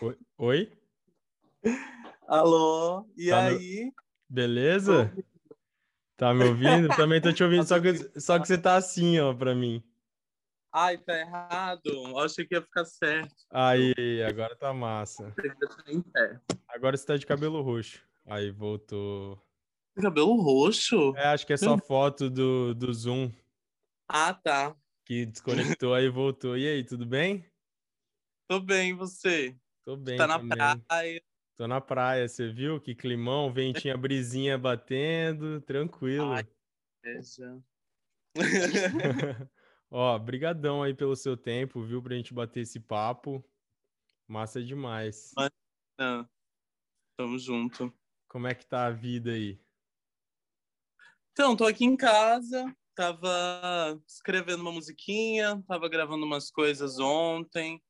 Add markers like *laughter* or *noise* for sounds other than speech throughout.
Oi? Oi? Alô? E Tá aí? Beleza? Tá me ouvindo? Também tô te ouvindo, só que, só que você tá assim, ó, pra mim. Ai, tá errado. Eu achei que ia ficar certo. Aí, agora tá massa. Agora você tá de cabelo roxo. Aí, voltou. Cabelo roxo? É, acho que é só foto do, do Zoom Ah, tá. que desconectou, aí voltou. E aí, tudo bem? Tô bem, e você? Tô bem tá na também. praia. Tô na praia, você viu? Que climão, ventinha, brisinha batendo, tranquilo. Ai. *laughs* Ó, brigadão aí pelo seu tempo, viu? Pra gente bater esse papo. Massa demais. Não. Tamo junto. Como é que tá a vida aí? Então, tô aqui em casa. Tava escrevendo uma musiquinha, tava gravando umas coisas ontem.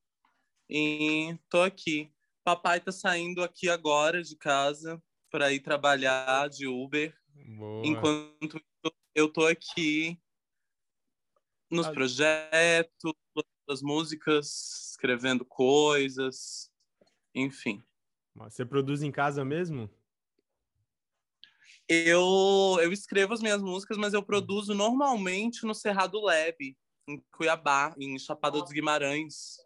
E tô aqui. Papai tá saindo aqui agora de casa para ir trabalhar de Uber. Boa. Enquanto eu tô aqui nos Ah. projetos, das músicas, escrevendo coisas, enfim. Você produz em casa mesmo? Eu, eu escrevo as minhas músicas, mas eu produzo normalmente no Cerrado Lab, em Cuiabá, em Chapada dos Guimarães.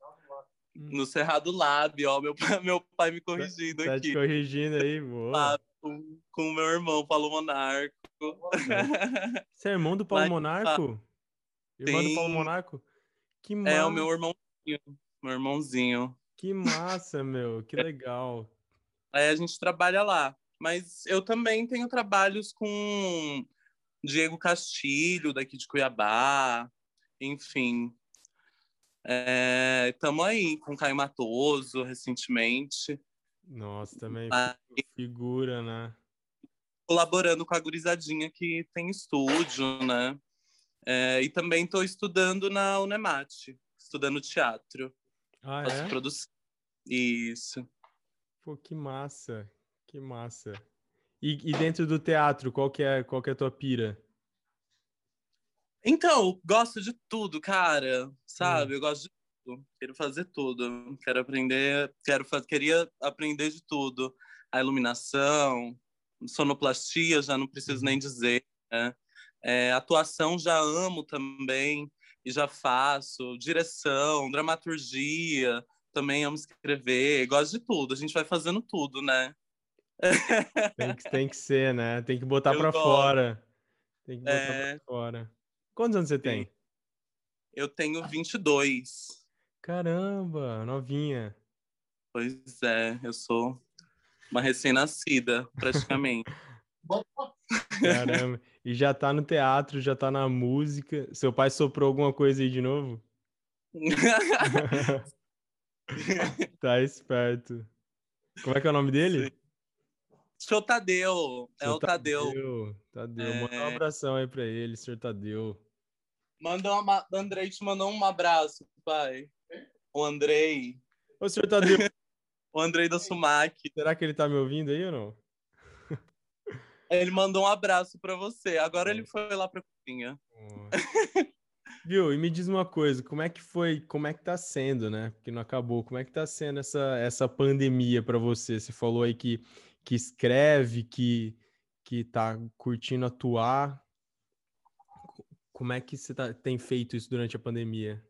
No Cerrado Lab, ó, meu, pai- *laughs* meu pai me corrigindo Tá te aqui. corrigindo aí, *laughs* boa. Lab, com, com o meu irmão, Paulo Monarco. Você é irmão do *laughs* Paulo Lá Monarco? Irmão do Paulo. Monarco? Que É massa, o meu irmãozinho, meu irmãozinho. que massa, meu, que legal. Aí a gente trabalha lá. Mas eu também tenho trabalhos com Diego Castilho, daqui de Cuiabá, enfim. Estamos aí com Caio Matoso, recentemente, Nossa, também figura, né? colaborando com a gurizadinha que tem estúdio, né? É, e também estou estudando na Unemate, estudando teatro, Ah, é? produção. Isso. Pô, que massa, que massa. E, e dentro do teatro, qual que é, qual que é a tua pira? Então, gosto de tudo, cara. Sabe? Eu gosto de tudo. Quero fazer tudo. Quero aprender, quero fa- queria aprender de tudo. A iluminação, sonoplastia, já não preciso nem dizer, né? É, atuação já amo também e já faço. Direção, dramaturgia, também amo escrever. Gosto de tudo. A gente vai fazendo tudo, né? Tem que, tem que ser, né? Tem que botar gosto. fora. Tem que botar É. pra fora. Quantos anos você tem? Eu tenho 22. Caramba, novinha. Pois é, eu sou uma recém-nascida, praticamente. *laughs* Caramba. E já tá no teatro, já tá na música. Seu pai soprou alguma coisa aí de novo? *laughs* *laughs* Tá esperto. Como é que é o nome dele? Seu Tadeu, é o Tadeu. Tadeu. Tadeu. Manda um É. abração aí pra ele, senhor Tadeu. Manda uma, Andrei te mandou um abraço, pai. O Andrei, Ô, senhor Tadeu, *laughs* o Andrei da Sumac. será que ele tá me ouvindo aí ou não? *laughs* Ele mandou um abraço pra você. Agora ele foi lá pra cozinha. Viu? E me diz uma coisa, como é que foi, como é que tá sendo, né? Porque não acabou. Como é que tá sendo essa, essa pandemia pra você? Você falou aí que, que escreve, que, que tá curtindo atuar. Co- Como é que você tá- tem feito isso durante a pandemia?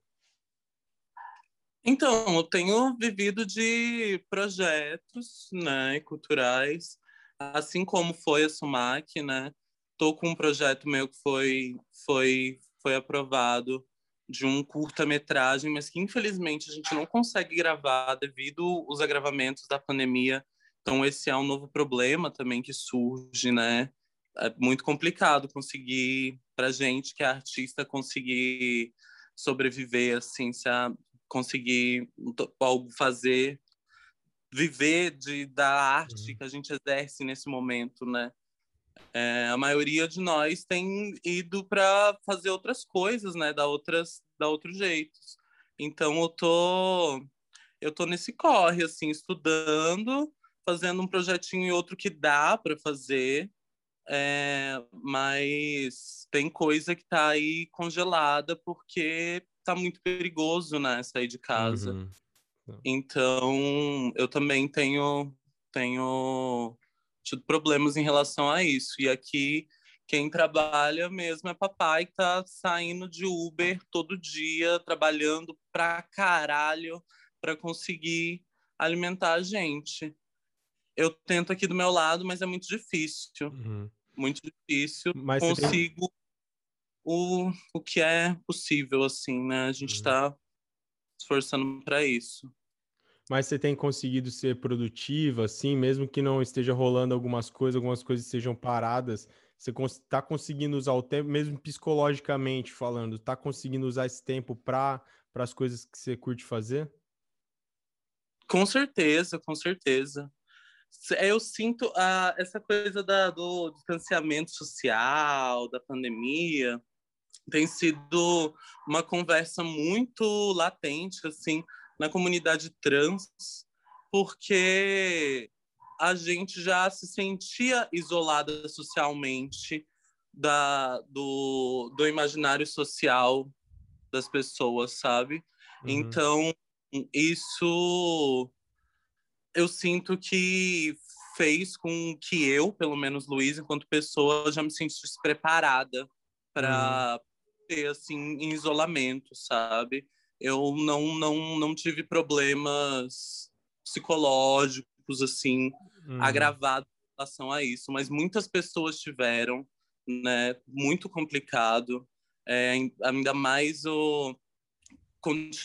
Então, eu tenho vivido de projetos, né, culturais, assim como foi a Sumac, né? Tô com um projeto meu que foi foi foi aprovado de um curta-metragem, mas que infelizmente a gente não consegue gravar devido aos agravamentos da pandemia. Então esse é um novo problema também que surge, né? É muito complicado conseguir para gente que é artista conseguir sobreviver assim, se a, conseguir fazer viver de, da arte Uhum. que a gente exerce nesse momento, né? É, a maioria de nós tem ido para fazer outras coisas, né? Da outras, da outros jeitos. Então eu tô, eu tô nesse corre, assim, estudando, fazendo um projetinho e outro que dá para fazer, é, mas tem coisa que tá aí congelada porque tá muito perigoso, né? Sair de casa. Uhum. Então, eu também tenho, tenho tido problemas em relação a isso. E aqui, quem trabalha mesmo é papai, que tá saindo de Uber todo dia, trabalhando pra caralho para conseguir alimentar a gente. Eu tento aqui do meu lado, mas é muito difícil. Uhum. Muito difícil. Mas Consigo tem... o, o que é possível, assim, né? A gente está uhum. esforçando para isso. Mas você tem conseguido ser produtiva, assim, mesmo que não esteja rolando algumas coisas, algumas coisas estejam paradas, você está conseguindo usar o tempo, mesmo psicologicamente falando, está conseguindo usar esse tempo para as coisas que você curte fazer? Com certeza, com certeza. Eu sinto ah, essa coisa da, do distanciamento social, da pandemia, tem sido uma conversa muito latente, assim, na comunidade trans, porque a gente já se sentia isolada socialmente da, do, do imaginário social das pessoas, sabe? Uhum. Então, isso eu sinto que fez com que eu, pelo menos Luiz, enquanto pessoa, já me sentisse preparada para uhum. ter assim em isolamento, sabe? eu não, não, não tive problemas psicológicos, assim, hum. agravados em relação a isso, mas muitas pessoas tiveram, né? Muito complicado. É, ainda mais o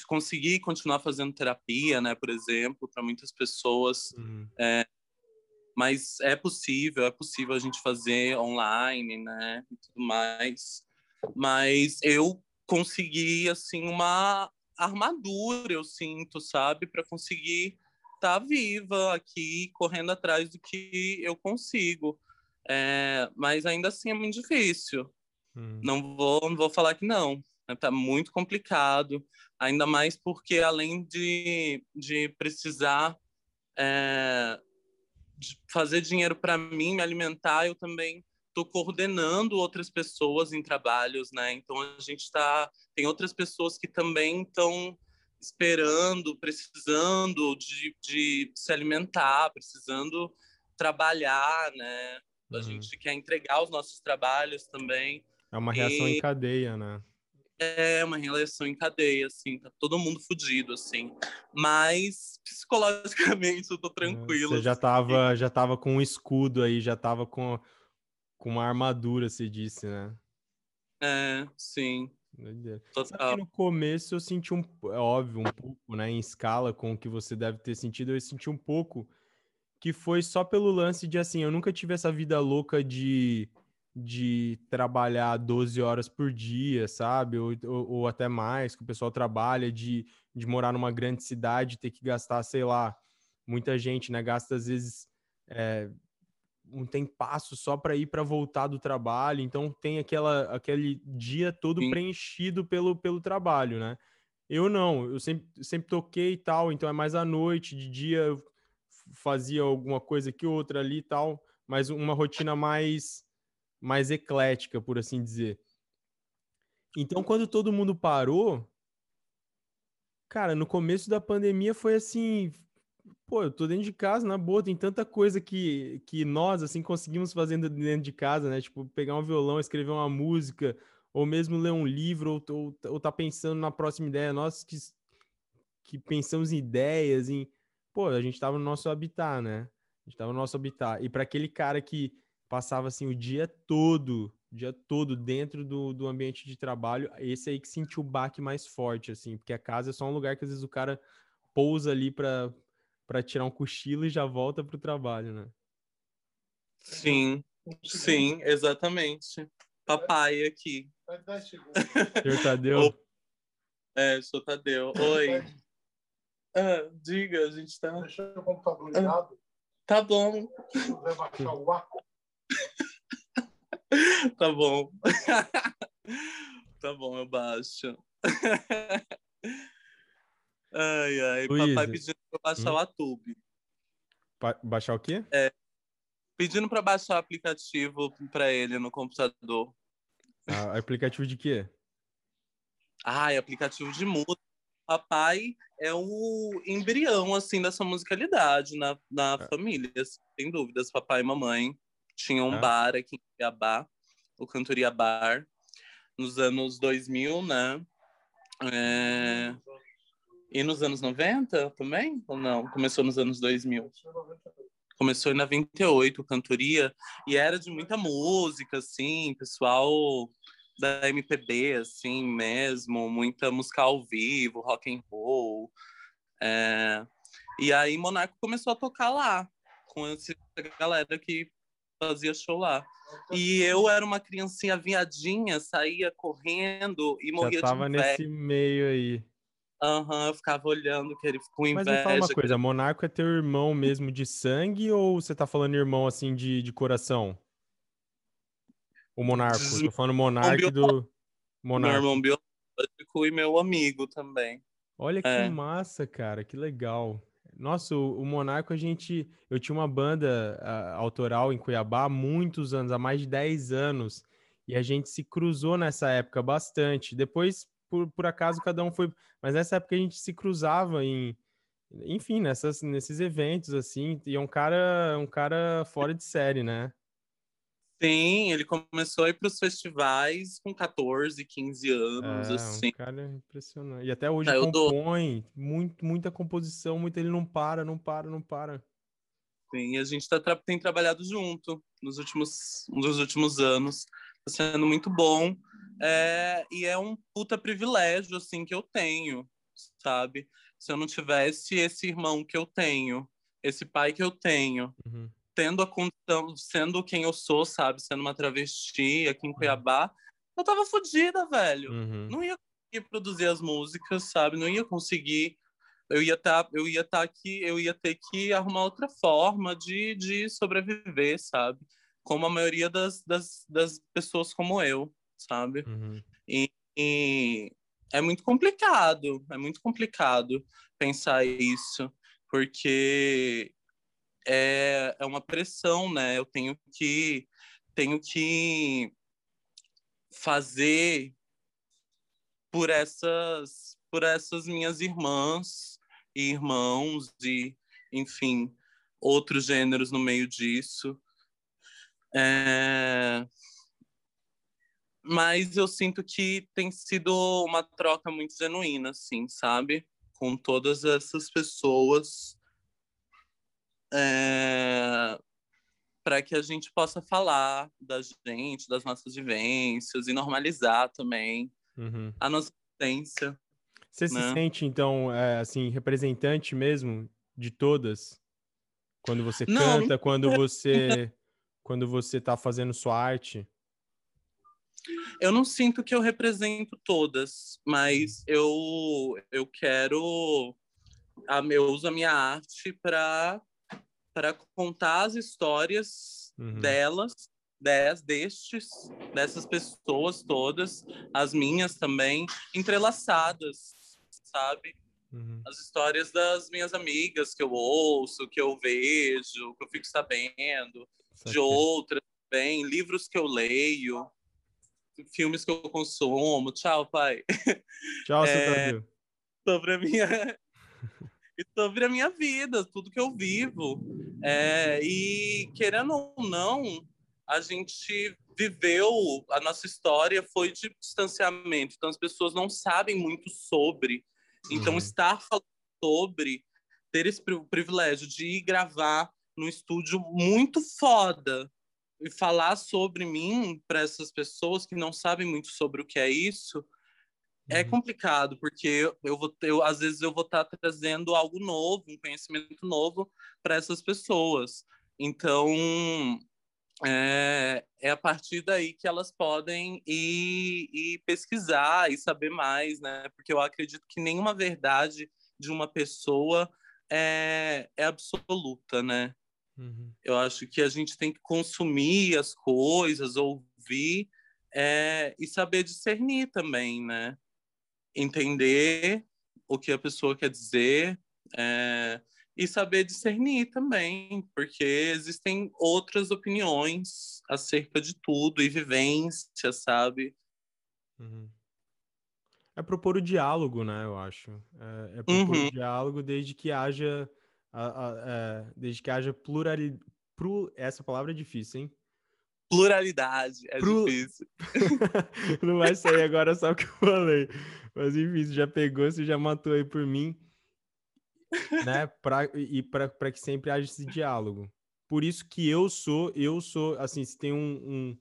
conseguir continuar fazendo terapia, né, por exemplo, para muitas pessoas. Uhum. É, mas é possível, é possível a gente fazer online, né, e tudo mais. Mas eu consegui assim uma armadura, eu sinto, sabe? Para conseguir estar tá viva aqui, correndo atrás do que eu consigo. É, mas ainda assim é muito difícil. Hum. Não, vou, não vou falar que não. Está né? muito complicado. Ainda mais porque, além de, de precisar é, de fazer dinheiro para mim, me alimentar, eu também estou coordenando outras pessoas em trabalhos, né? Então a gente está tem outras pessoas que também estão esperando, precisando de, de se alimentar, precisando trabalhar, né? A uhum. gente quer entregar os nossos trabalhos também. É uma reação e... em cadeia, né? É uma reação em cadeia, assim, tá todo mundo fudido, assim. Mas psicologicamente eu tô tranquilo. Você já assim. tava, já tava com um escudo aí, já tava com com uma armadura, você disse, né? É, sim. Total. no começo eu senti um, é óbvio, um pouco, né, em escala com o que você deve ter sentido, eu senti um pouco que foi só pelo lance de assim, eu nunca tive essa vida louca de, de trabalhar 12 horas por dia, sabe? Ou, ou, ou até mais, que o pessoal trabalha, de, de morar numa grande cidade, ter que gastar, sei lá, muita gente, né? Gasta às vezes é, um tempasso só para ir para voltar do trabalho, então tem aquela, aquele dia todo Sim. preenchido pelo, pelo trabalho, né? Eu não, eu sempre, sempre toquei e tal, então é mais à noite, de dia eu fazia alguma coisa que outra ali e tal, mas uma rotina mais, mais eclética, por assim dizer. Então, quando todo mundo parou, cara, no começo da pandemia foi assim, pô, eu tô dentro de casa, na boa, tem tanta coisa que, que nós, assim, conseguimos fazer dentro de casa, né? Tipo, pegar um violão, escrever uma música, ou mesmo ler um livro, ou, ou, ou tá pensando na próxima ideia. Nós que, que pensamos em ideias, em... Pô, a gente tava no nosso habitat, né? A gente tava no nosso habitat. E para aquele cara que passava, assim, o dia todo, o dia todo dentro do, do ambiente de trabalho, esse aí que sentiu o baque mais forte, assim, porque a casa é só um lugar que às vezes o cara pousa ali para para tirar um cochilo e já volta para o trabalho, né? Sim, sim, exatamente. Papai aqui. Senhor Tadeu? É, sou Tadeu. Oi. Ah, diga, a gente tá. Deixa o computador ligado. Tá bom. Vai baixar o ar. *laughs* tá bom. *laughs* tá bom, eu baixo. *laughs* Ai, ai. Luiz, papai pedindo pra baixar hum? o Atube. Pa baixar o quê? É. Pedindo para baixar o aplicativo para ele no computador. Ah, aplicativo de quê? Ah, é aplicativo de música. papai é o embrião, assim, dessa musicalidade na, na É. família, assim, sem dúvidas. Papai e mamãe tinham um É. bar aqui em Cuiabá, o Cantoria Bar, nos anos 2000, né? É, E nos anos 90 também? Ou não? Começou nos anos 2000? Começou em 98, cantoria, e era de muita música, assim, pessoal da MPB, assim, mesmo, muita música ao vivo, rock and roll. é. E aí Monarco começou a tocar lá, com essa galera que fazia show lá. E eu era uma criancinha viadinha, saía correndo e morria Já tava de inveja. nesse meio aí. Aham, eu ficava olhando que ele Mas inveja. me fala uma que coisa, Monarco é teu irmão mesmo de sangue ou você tá falando irmão assim de, de coração? O Monarco, Des- tô falando Monarco do Meu Monarco. irmão biológico e meu amigo também. Olha que É. massa, cara, que legal. Nossa, o, o Monarco, a gente. Eu tinha uma banda ah, autoral em Cuiabá há muitos anos, há mais de 10 anos, e a gente se cruzou nessa época bastante. Depois, por, por acaso, cada um foi. Mas nessa época a gente se cruzava em. Enfim, nessas, nesses eventos, assim, e é um cara, um cara fora de série, né? Sim, ele começou a ir para os festivais com 14, 15 anos, É, assim. um cara impressionante. E até hoje dou- compõe, muito, muita composição, muito, ele não para, não para, não para. Sim, e a gente tá, tem trabalhado junto nos últimos, nos últimos anos. Tá sendo muito bom. É, e é um puta privilégio, assim, que eu tenho, sabe? Se eu não tivesse esse irmão que eu tenho, esse pai que eu tenho, Uhum. Tendo a condição, sendo quem eu sou, sabe? Sendo uma travesti aqui em Cuiabá, eu tava fodida, velho. Uhum. Não ia conseguir produzir as músicas, sabe? Não ia conseguir. Eu ia estar, eu ia estar aqui, eu ia ter que arrumar outra forma de, de sobreviver, sabe? Como a maioria das, das, das pessoas como eu, sabe? Uhum. E é muito complicado, é muito complicado pensar isso, porque é, é uma pressão, né? Eu tenho que tenho que fazer por essas por essas minhas irmãs e irmãos e enfim outros gêneros no meio disso. É, mas eu sinto que tem sido uma troca muito genuína, assim, sabe? Com todas essas pessoas. É... Para que a gente possa falar da gente, das nossas vivências e normalizar também Uhum. a nossa existência. Você se né? sente, então, é, assim, representante mesmo de todas? Quando você Não, canta, quando você quando você tá fazendo sua arte? Eu não sinto que eu represento todas, mas eu, eu quero. A, eu uso a minha arte para para contar as histórias Uhum. delas, des, destes, dessas pessoas todas, as minhas também, entrelaçadas, sabe? Uhum. As histórias das minhas amigas que eu ouço, que eu vejo, que eu fico sabendo, de Saquei. outras também, livros que eu leio, filmes que eu consumo. Tchau, pai. Tchau, É, seu Tadeu. Sobre a minha *laughs* e sobre a minha vida, tudo que eu vivo. É, e querendo ou não, a gente viveu, a nossa história foi de distanciamento, então as pessoas não sabem muito sobre. Então, Uhum. estar falando sobre, ter esse pri- privilégio de ir gravar num estúdio muito foda e falar sobre mim para essas pessoas que não sabem muito sobre o que é isso, é Uhum. complicado, porque eu, eu vou ter, eu, às vezes eu vou estar trazendo algo novo, um conhecimento novo para essas pessoas. Então, é, é a partir daí que elas podem ir, ir pesquisar e saber mais, né? Porque eu acredito que nenhuma verdade de uma pessoa é, é absoluta, né? Uhum. Eu acho que a gente tem que consumir as coisas, ouvir é, e saber discernir também, né? Entender o que a pessoa quer dizer é, e saber discernir também, porque existem outras opiniões acerca de tudo e vivência, sabe? Uhum. É propor o diálogo, né? Eu acho. É, é propor Uhum. o diálogo desde que haja, a- a- é, desde que haja pluralidade. Essa palavra é difícil, hein? Pluralidade é Pro- difícil. *laughs* Não vai sair agora só o que eu falei. Mas enfim, você já pegou, você já matou aí por mim. Né? Pra, e para que sempre haja esse diálogo. Por isso que eu sou, eu sou, assim, se tem um,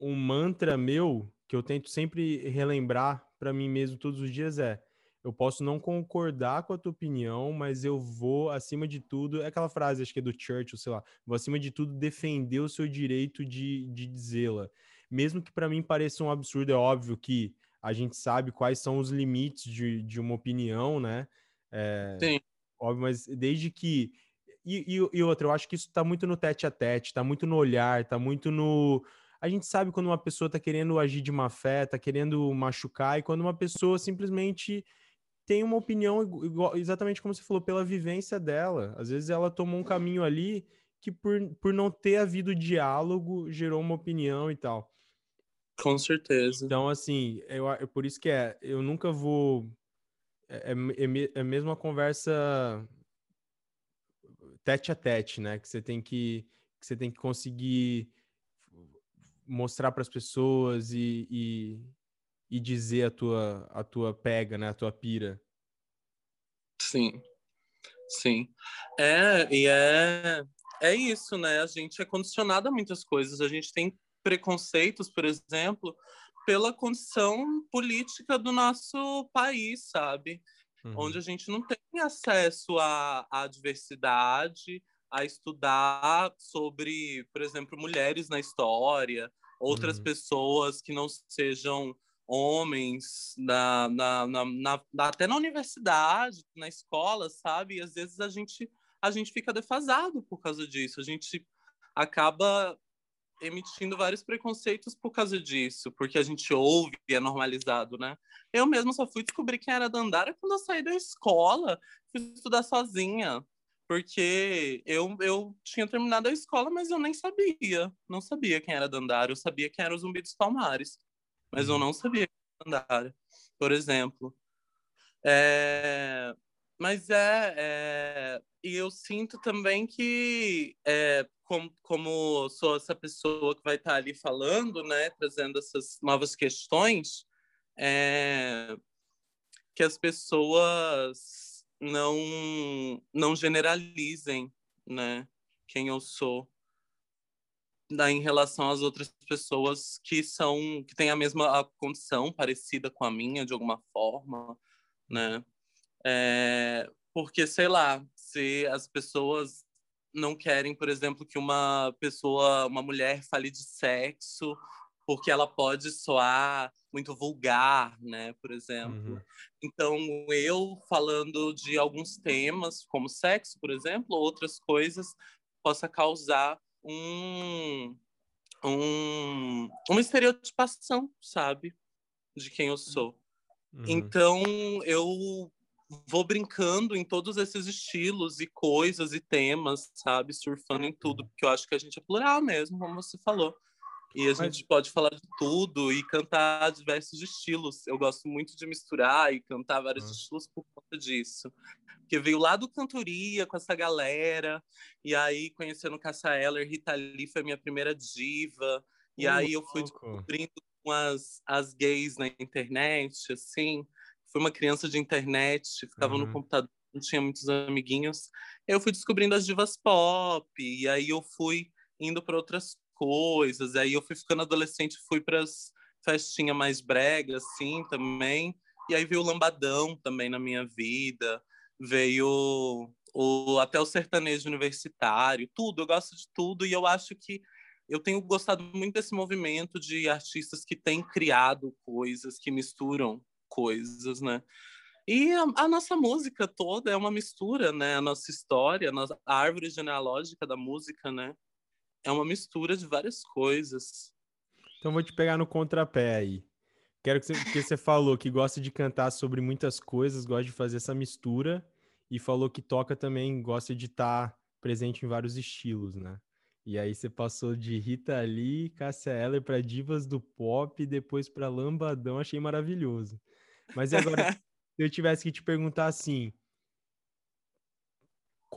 um, um mantra meu que eu tento sempre relembrar para mim mesmo todos os dias é eu posso não concordar com a tua opinião, mas eu vou, acima de tudo, é aquela frase, acho que é do Churchill, sei lá, vou, acima de tudo, defender o seu direito de, de dizê-la. Mesmo que para mim pareça um absurdo, é óbvio que a gente sabe quais são os limites de, de uma opinião, né? É, Sim. Óbvio, mas desde que. E, e, e outra, eu acho que isso tá muito no tete a tete, tá muito no olhar, tá muito no. A gente sabe quando uma pessoa tá querendo agir de má fé, tá querendo machucar, e quando uma pessoa simplesmente tem uma opinião igu- igual, exatamente como você falou, pela vivência dela. Às vezes ela tomou um caminho ali que, por, por não ter havido diálogo, gerou uma opinião e tal. Com certeza. Então, assim, eu, é por isso que é, eu nunca vou. É, é, é é mesmo uma conversa tete a tete, né? Que você tem que, que você tem que conseguir mostrar para as pessoas e, e, e dizer a tua, a tua pega, né? A tua pira. Sim, sim. É, e é, é isso, né? A gente é condicionado a muitas coisas. A gente tem preconceitos, por exemplo, pela condição política do nosso país, sabe? Uhum. Onde a gente não tem acesso à, à diversidade, a estudar sobre, por exemplo, mulheres na história, outras Uhum. pessoas que não sejam homens na, na, na, até na universidade, na escola, sabe? E às vezes a gente a gente fica defasado por causa disso. A gente acaba emitindo vários preconceitos por causa disso, porque a gente ouve e é normalizado, né? Eu mesmo só fui descobrir quem era Dandara quando eu saí da escola, fui estudar sozinha, porque eu, eu tinha terminado a escola, mas eu nem sabia, não sabia quem era Dandara, eu sabia quem era o Zumbi dos Palmares, mas eu não sabia Dandara, por exemplo. É, mas é, é, e eu sinto também que é, como, como sou essa pessoa que vai estar ali falando, né, trazendo essas novas questões, é, que as pessoas não não generalizem, né, quem eu sou da, em relação às outras pessoas que são que têm a mesma a condição parecida com a minha de alguma forma, né? É, porque sei lá, se as pessoas não querem, por exemplo, que uma pessoa, uma mulher fale de sexo, porque ela pode soar muito vulgar, né, por exemplo. Uhum. Então, eu falando de alguns temas, como sexo, por exemplo, ou outras coisas, possa causar um, um, uma estereotipação, sabe? De quem eu sou. Uhum. Então, eu vou brincando em todos esses estilos e coisas e temas, sabe? Surfando em tudo, porque eu acho que a gente é plural mesmo, como você falou. E a Mas- gente pode falar de tudo e cantar diversos estilos. Eu gosto muito de misturar e cantar vários Ah. estilos por conta disso. Porque veio lá do cantoria com essa galera, e aí conhecendo Cassa Eller, Rita Lee foi a minha primeira diva, e Ô, aí eu fui louco. descobrindo com as, as gays na internet, assim. Fui uma criança de internet, ficava Uhum. no computador, não tinha muitos amiguinhos. Eu fui descobrindo as divas pop, e aí eu fui indo para outras coisas. Aí eu fui ficando adolescente, fui para as festinhas mais brega, assim, também. E aí veio o lambadão também na minha vida. Veio o, até o sertanejo universitário, tudo. Eu gosto de tudo e eu acho que eu tenho gostado muito desse movimento de artistas que têm criado coisas, que misturam coisas, né? E a, a nossa música toda é uma mistura, né? A nossa história, a, nossa, a árvore genealógica da música, né? É uma mistura de várias coisas. Então vou te pegar no contrapé aí. Quero que você, porque você falou que gosta de cantar sobre muitas coisas, gosta de fazer essa mistura e falou que toca também, gosta de estar presente em vários estilos, né? E aí você passou de Rita Lee, Cássia Eller para divas do pop, depois para Lambadão, achei maravilhoso. Mas e agora, *laughs* se eu tivesse que te perguntar assim,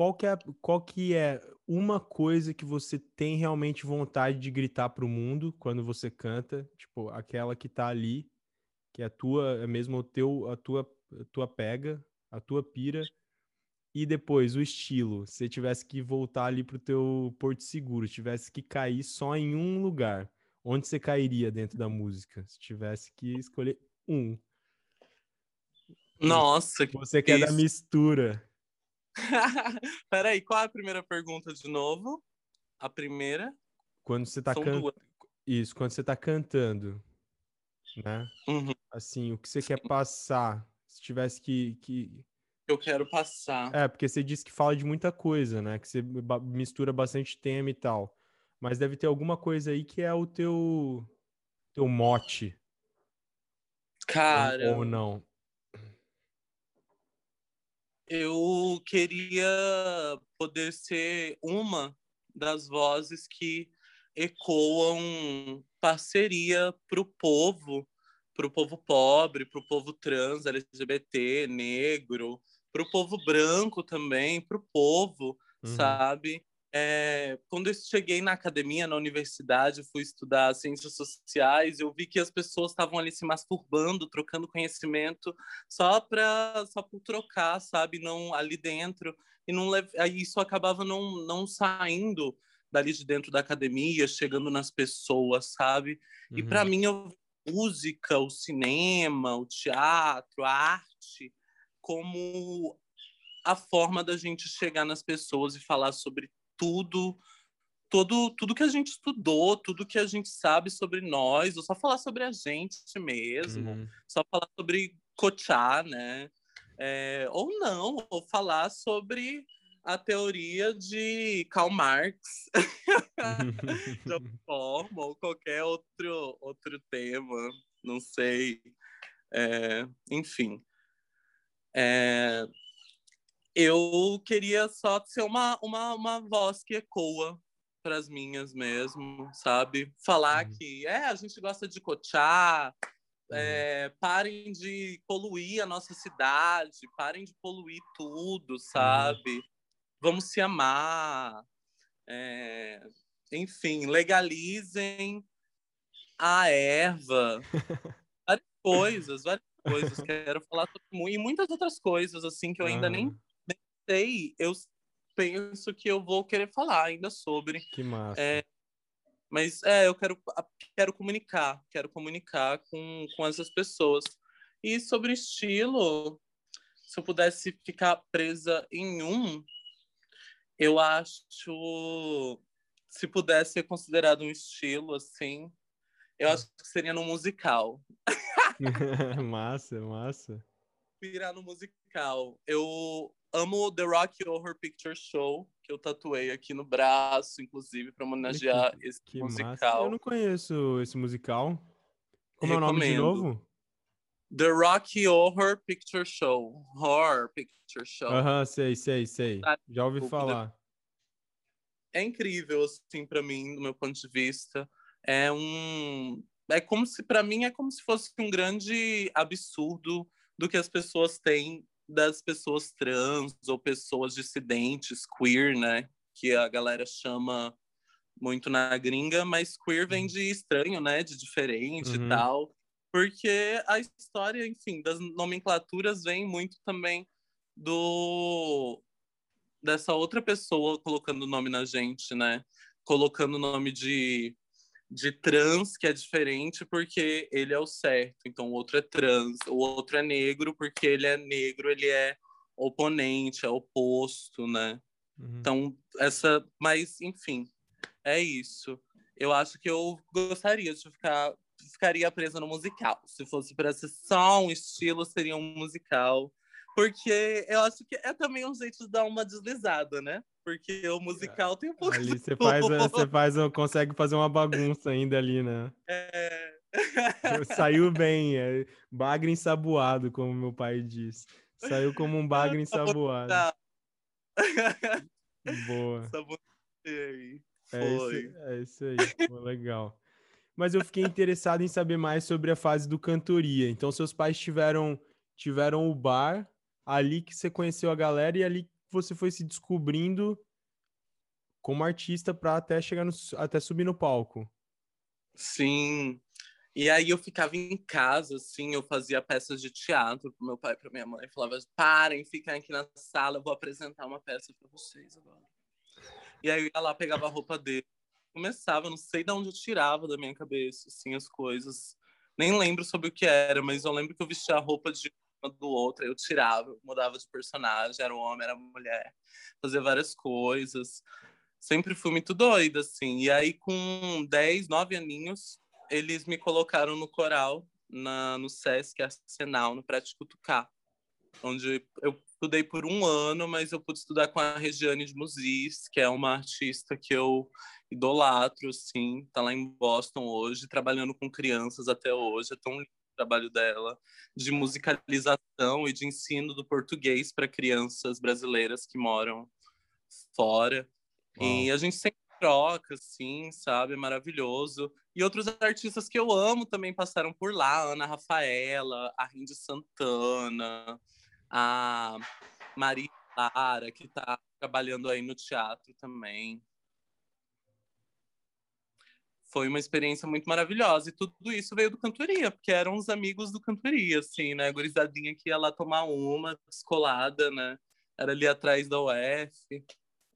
qual que é, qual que é uma coisa que você tem realmente vontade de gritar para o mundo quando você canta, tipo, aquela que tá ali, que é a tua, é mesmo o teu, a tua, a tua pega, a tua pira, e depois o estilo, se tivesse que voltar ali pro teu porto seguro, tivesse que cair só em um lugar, onde você cairia dentro da música? Se tivesse que escolher um. Nossa, que Você quer é da mistura. *laughs* Peraí, qual é a primeira pergunta de novo? A primeira? Quando você tá cantando. Isso, quando você tá cantando, né? Uhum. Assim, o que você quer passar? Se tivesse que, que... Eu quero passar. É, porque você disse que fala de muita coisa, né? Que você mistura bastante tema e tal. Mas deve ter alguma coisa aí que é o teu, teu mote. Cara. Ou não eu queria poder ser uma das vozes que ecoam parceria para o povo, para o povo pobre, para o povo trans, LGBT, negro, para o povo branco também, para o povo, uhum. sabe? É, quando eu cheguei na academia, na universidade, fui estudar ciências sociais, eu vi que as pessoas estavam ali se masturbando, trocando conhecimento só para só por trocar, sabe, não ali dentro e não aí isso acabava não não saindo dali de dentro da academia, chegando nas pessoas, sabe? Uhum. E para mim a música, o cinema, o teatro, a arte como a forma da gente chegar nas pessoas e falar sobre tudo, todo, tudo que a gente estudou, tudo que a gente sabe sobre nós, ou só falar sobre a gente mesmo, uhum. só falar sobre Cochá, né? É, ou não, ou falar sobre a teoria de Karl Marx, *laughs* de alguma forma, ou qualquer outro, outro tema, não sei. É, enfim. É, eu queria só ser uma, uma, uma voz que ecoa para as minhas mesmo, sabe? Falar uhum. que é, a gente gosta de cochar, uhum. é, parem de poluir a nossa cidade, parem de poluir tudo, uhum. sabe? Uhum. Vamos se amar. É, enfim, legalizem a erva. *laughs* várias coisas, várias coisas. Quero falar sobre, e muitas outras coisas, assim, que eu ainda nem sei, eu penso que eu vou querer falar ainda sobre. Que massa. É, mas é, eu quero, quero comunicar, quero comunicar com, com essas pessoas. E sobre estilo, se eu pudesse ficar presa em um, eu acho, se pudesse ser considerado um estilo, assim, eu acho que seria no musical. *laughs* massa, massa. Virar no musical. Eu amo The Rock Horror Picture Show, que eu tatuei aqui no braço, inclusive, para homenagear que, esse que musical. Massa. Eu não conheço esse musical. Como Recomendo. é o nome de novo? The Rocky Horror Picture Show. Horror Picture Show. Aham, uh -huh, sei, sei, sei. Já ouvi falar. É incrível, assim, para mim, do meu ponto de vista. É um. É como se, para mim, é como se fosse um grande absurdo do que as pessoas têm das pessoas trans ou pessoas dissidentes, queer, né? Que a galera chama muito na gringa, mas queer vem uhum. de estranho, né? De diferente uhum. e tal. Porque a história, enfim, das nomenclaturas vem muito também do dessa outra pessoa colocando o nome na gente, né? Colocando o nome de de trans que é diferente porque ele é o certo, então o outro é trans, o outro é negro porque ele é negro, ele é oponente, é oposto, né? Uhum. Então, essa, mas enfim, é isso. Eu acho que eu gostaria de ficar ficaria presa no musical. Se fosse para ser só um estilo, seria um musical. Porque eu acho que é também um jeito de dar uma deslizada, né? Porque o musical tem um pouco ali *laughs* você faz, você faz, consegue fazer uma bagunça ainda ali, né? É. Saiu bem, é bagre ensaboado, como meu pai diz. Saiu como um bagre ensaboado. Boa. É isso, é isso aí, Pô, legal. mas eu fiquei interessado em saber mais sobre a fase do cantoria. Então, seus pais tiveram tiveram o bar ali que você conheceu a galera e ali que você foi se descobrindo como artista para até chegar no, até subir no palco. Sim. E aí eu ficava em casa, assim, eu fazia peças de teatro pro meu pai e pra minha mãe. Falava, parem, fiquem aqui na sala, eu vou apresentar uma peça para vocês agora. E aí eu ia lá, pegava a roupa dele. Começava, não sei de onde eu tirava da minha cabeça, assim, as coisas. Nem lembro sobre o que era, mas eu lembro que eu vestia a roupa de do outro, eu tirava, mudava de personagem, era um homem, era mulher, fazia várias coisas. Sempre fui muito doida, assim. E aí, com 10, 9 aninhos, eles me colocaram no coral, na, no Sesc Arsenal, no Prédio Cutucá, onde eu estudei por um ano, mas eu pude estudar com a Regiane de Musis, que é uma artista que eu idolatro, assim, tá lá em Boston hoje, trabalhando com crianças até hoje, é tão lindo trabalho dela, de musicalização e de ensino do português para crianças brasileiras que moram fora. E a gente sempre troca, assim, sabe? É maravilhoso. E outros artistas que eu amo também passaram por lá, Ana Rafaela, a Rindy Santana, a Maria Clara, que está trabalhando aí no teatro também. Foi uma experiência muito maravilhosa. E tudo isso veio do Cantoria, porque eram os amigos do Cantoria, assim, né? A gurizadinha que ia lá tomar uma, descolada, né? Era ali atrás da UF.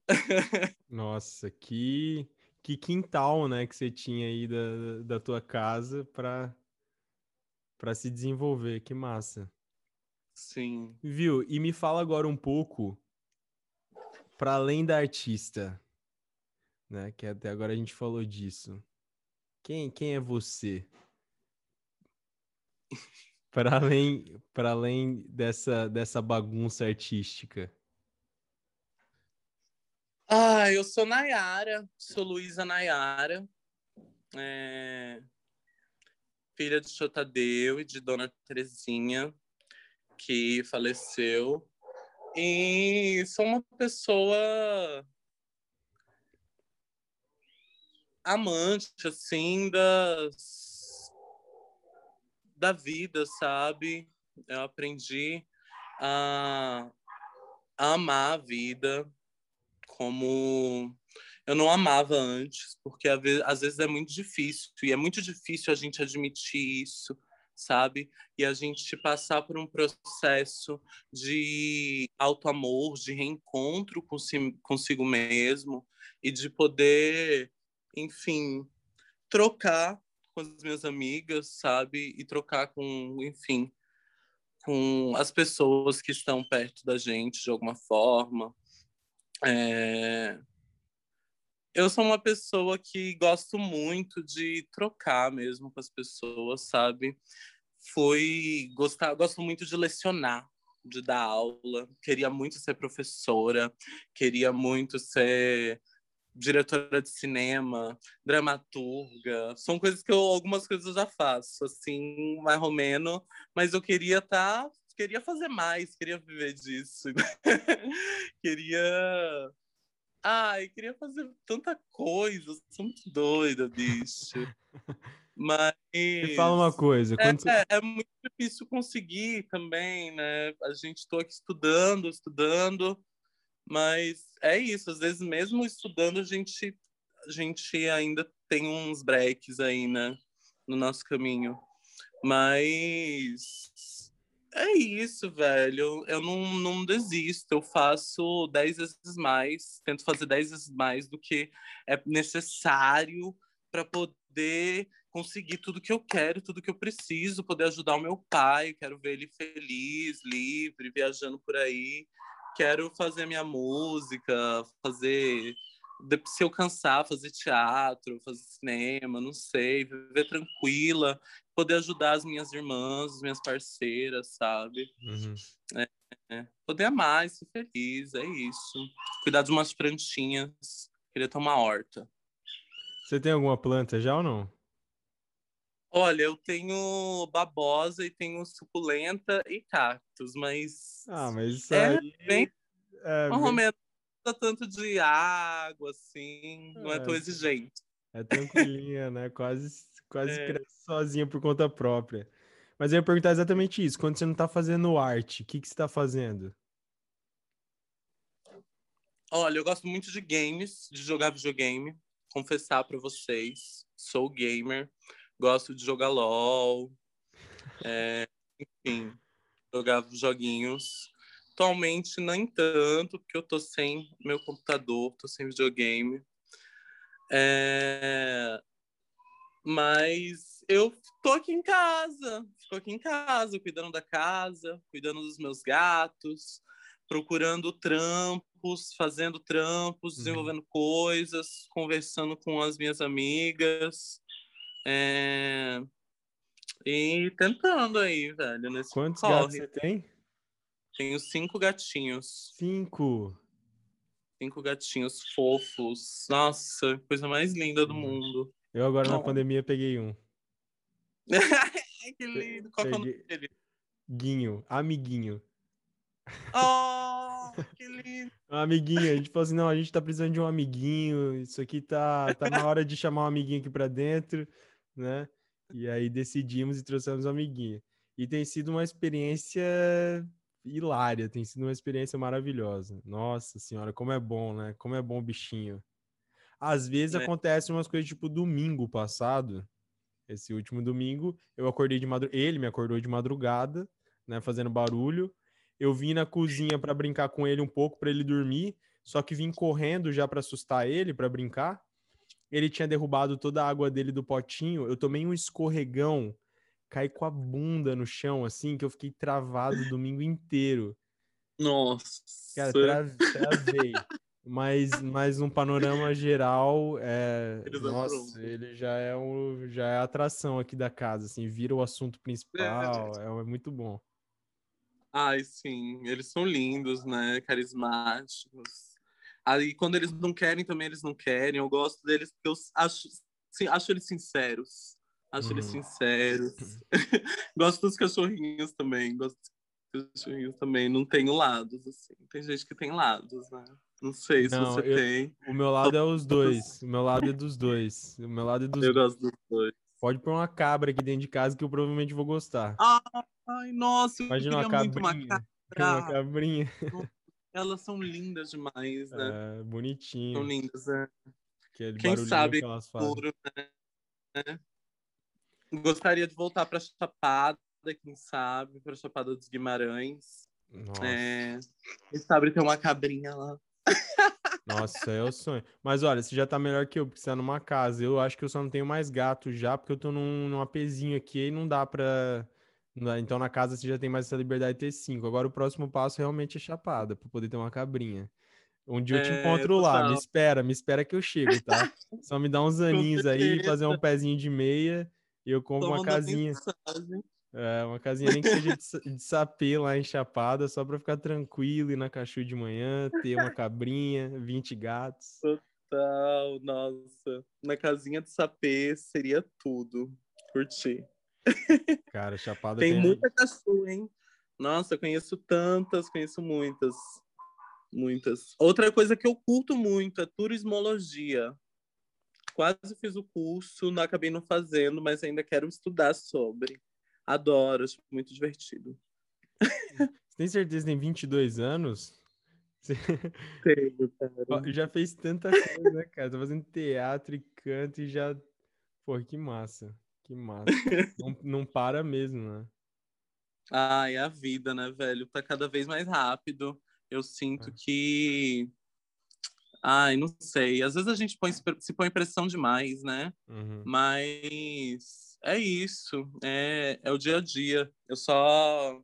*laughs* Nossa, que, que quintal, né, que você tinha aí da, da tua casa para para se desenvolver, que massa. Sim. Viu? E me fala agora um pouco para além da artista, né? Que até agora a gente falou disso. Quem, quem é você? *laughs* para além, para além dessa, dessa bagunça artística. Ah, eu sou Nayara, sou Luísa Nayara, é... filha de Chotadeu e de Dona Terezinha que faleceu. E sou uma pessoa amante, assim, das... da vida, sabe? Eu aprendi a, a amar a vida como eu não amava antes, porque às vezes é muito difícil, e é muito difícil a gente admitir isso, sabe? E a gente passar por um processo de auto-amor, de reencontro consigo mesmo e de poder, enfim, trocar com as minhas amigas, sabe? E trocar com, enfim, com as pessoas que estão perto da gente de alguma forma. É... Eu sou uma pessoa que gosto muito de trocar mesmo com as pessoas, sabe? Foi gostar, gosto muito de lecionar, de dar aula. Queria muito ser professora, queria muito ser diretora de cinema, dramaturga. São coisas que eu algumas coisas eu já faço, assim, mais ou menos, mas eu queria estar tá, queria fazer mais, queria viver disso. *laughs* queria Ai, queria fazer tanta coisa, sou muito doida, bicho. Mas. Me fala uma coisa. É, você... é, muito difícil conseguir também, né? A gente estou aqui estudando, estudando, mas é isso. Às vezes, mesmo estudando, a gente, a gente ainda tem uns breaks aí, né? No nosso caminho. Mas é isso, velho. Eu não, não desisto. Eu faço dez vezes mais, tento fazer dez vezes mais do que é necessário para poder conseguir tudo que eu quero, tudo que eu preciso, poder ajudar o meu pai. Quero ver ele feliz, livre, viajando por aí. Quero fazer minha música, fazer se eu cansar, fazer teatro, fazer cinema, não sei, viver tranquila, poder ajudar as minhas irmãs, as minhas parceiras, sabe? Uhum. É, é. Poder amar e ser feliz, é isso. Cuidar de umas plantinhas, queria ter uma horta. Você tem alguma planta já ou não? Olha, eu tenho babosa e tenho suculenta e cactos, mas. Ah, mas isso é aí. Bem... É, bem... tanto de água, assim, não é, é tão exigente. É tranquilinha, né? Quase, quase É. cresce sozinha por conta própria. Mas eu ia perguntar exatamente isso. Quando você não tá fazendo arte, o que, que você tá fazendo? Olha, eu gosto muito de games, de jogar videogame. Confessar pra vocês, sou gamer, gosto de jogar LOL, é, enfim, jogar joguinhos. Atualmente, nem tanto, porque eu tô sem meu computador, tô sem videogame. É, Mas eu tô aqui em casa, fico aqui em casa, cuidando da casa, cuidando dos meus gatos, procurando trampos, fazendo trampos, Uhum. desenvolvendo coisas, conversando com as minhas amigas. É, E tentando aí, velho, nesse Quantos corre. gatos você tem? Tenho cinco gatinhos. Cinco. Cinco gatinhos fofos. Nossa, coisa mais linda do mundo. Eu agora na Oh. pandemia peguei um. *laughs* Que lindo. Qual que é o nome Peguei- dele? Guinho, amiguinho. Oh, que lindo. *laughs* Um amiguinho, a gente falou assim, não, a gente tá precisando de um amiguinho, isso aqui tá, tá na hora de chamar um amiguinho aqui pra dentro, né? E aí decidimos e trouxemos um amiguinho. E tem sido uma experiência hilária, tem sido uma experiência maravilhosa. Nossa senhora, como é bom, né? Como é bom o bichinho. Às vezes É. acontecem umas coisas tipo domingo passado, esse último domingo, eu acordei de madrugada, ele me acordou de madrugada, né, fazendo barulho. Eu vim na cozinha para brincar com ele um pouco para ele dormir, só que vim correndo já para assustar ele, para brincar. Ele tinha derrubado toda a água dele do potinho. Eu tomei um escorregão, caí com a bunda no chão assim, que eu fiquei travado o domingo inteiro. Nossa. Cara, tra- travei. Mas, mas num panorama geral, é, nossa, ele já é um, já é a atração aqui da casa, assim, vira o assunto principal, é, é muito bom. Ai, sim. Eles são lindos, né? Carismáticos. Aí, quando eles não querem, também eles não querem. Eu gosto deles porque eu acho, sim, acho eles sinceros. Acho eles Uhum. sinceros. *laughs* gosto dos cachorrinhos também. Gosto dos cachorrinhos também. Não tenho lados, assim. Tem gente que tem lados, né? Não sei se Não, você eu- tem. O meu lado é os dois, o meu lado é dos dois, o meu lado é dos Eu gosto dos dois. Pode pôr uma cabra aqui dentro de casa que eu provavelmente vou gostar. Ai, nossa, eu Imagina uma muito uma cabrinha, cabra. uma cabrinha, Elas são lindas demais, né? é, São bonitinho, lindas, né? aquele Quem sabe que elas fazem. futuro, né? Gostaria de voltar para Chapada, quem sabe, para Chapada dos Guimarães. Nossa. É, quem sabe ter uma cabrinha lá. Nossa, é o sonho. Mas olha, você já tá melhor que eu, porque você tá numa casa. Eu acho que eu só não tenho mais gato já, porque eu tô num, num apezinho aqui e não dá pra. Então na casa você já tem mais essa liberdade de ter cinco. Agora o próximo passo realmente é chapada, pra poder ter uma cabrinha. Um dia eu te É, encontro lá, me espera, me espera que eu chego, tá? *laughs* Só me dá uns aninhos aí, fazer um pezinho de meia e eu compro uma casinha. É, uma casinha nem que seja de, sa- de sapê lá em Chapada, só pra ficar tranquilo, ir na cachu de manhã, ter uma cabrinha, 20 gatos. Total, nossa. Na casinha de sapê seria tudo. Curti. *laughs* Cara, Chapada Tem tem. muita cachorro, hein? Nossa, eu conheço tantas, conheço muitas. Muitas. Outra coisa que eu curto muito é turismologia. Quase fiz o curso, não acabei não fazendo, mas ainda quero estudar sobre. Adoro, acho muito divertido. Você tem certeza que tem 22 anos? *laughs* Tenho, cara. Já fez tanta coisa, né, cara? Tá fazendo teatro e canto e já. Pô, que massa. Que massa. Não, não para mesmo, né? Ai, é a vida, né, velho? Tá cada vez mais rápido. Eu sinto É. que. Ai, não sei. Às vezes a gente põe, se põe pressão demais, né? Uhum. Mas é isso, é, é o dia a dia. Eu só.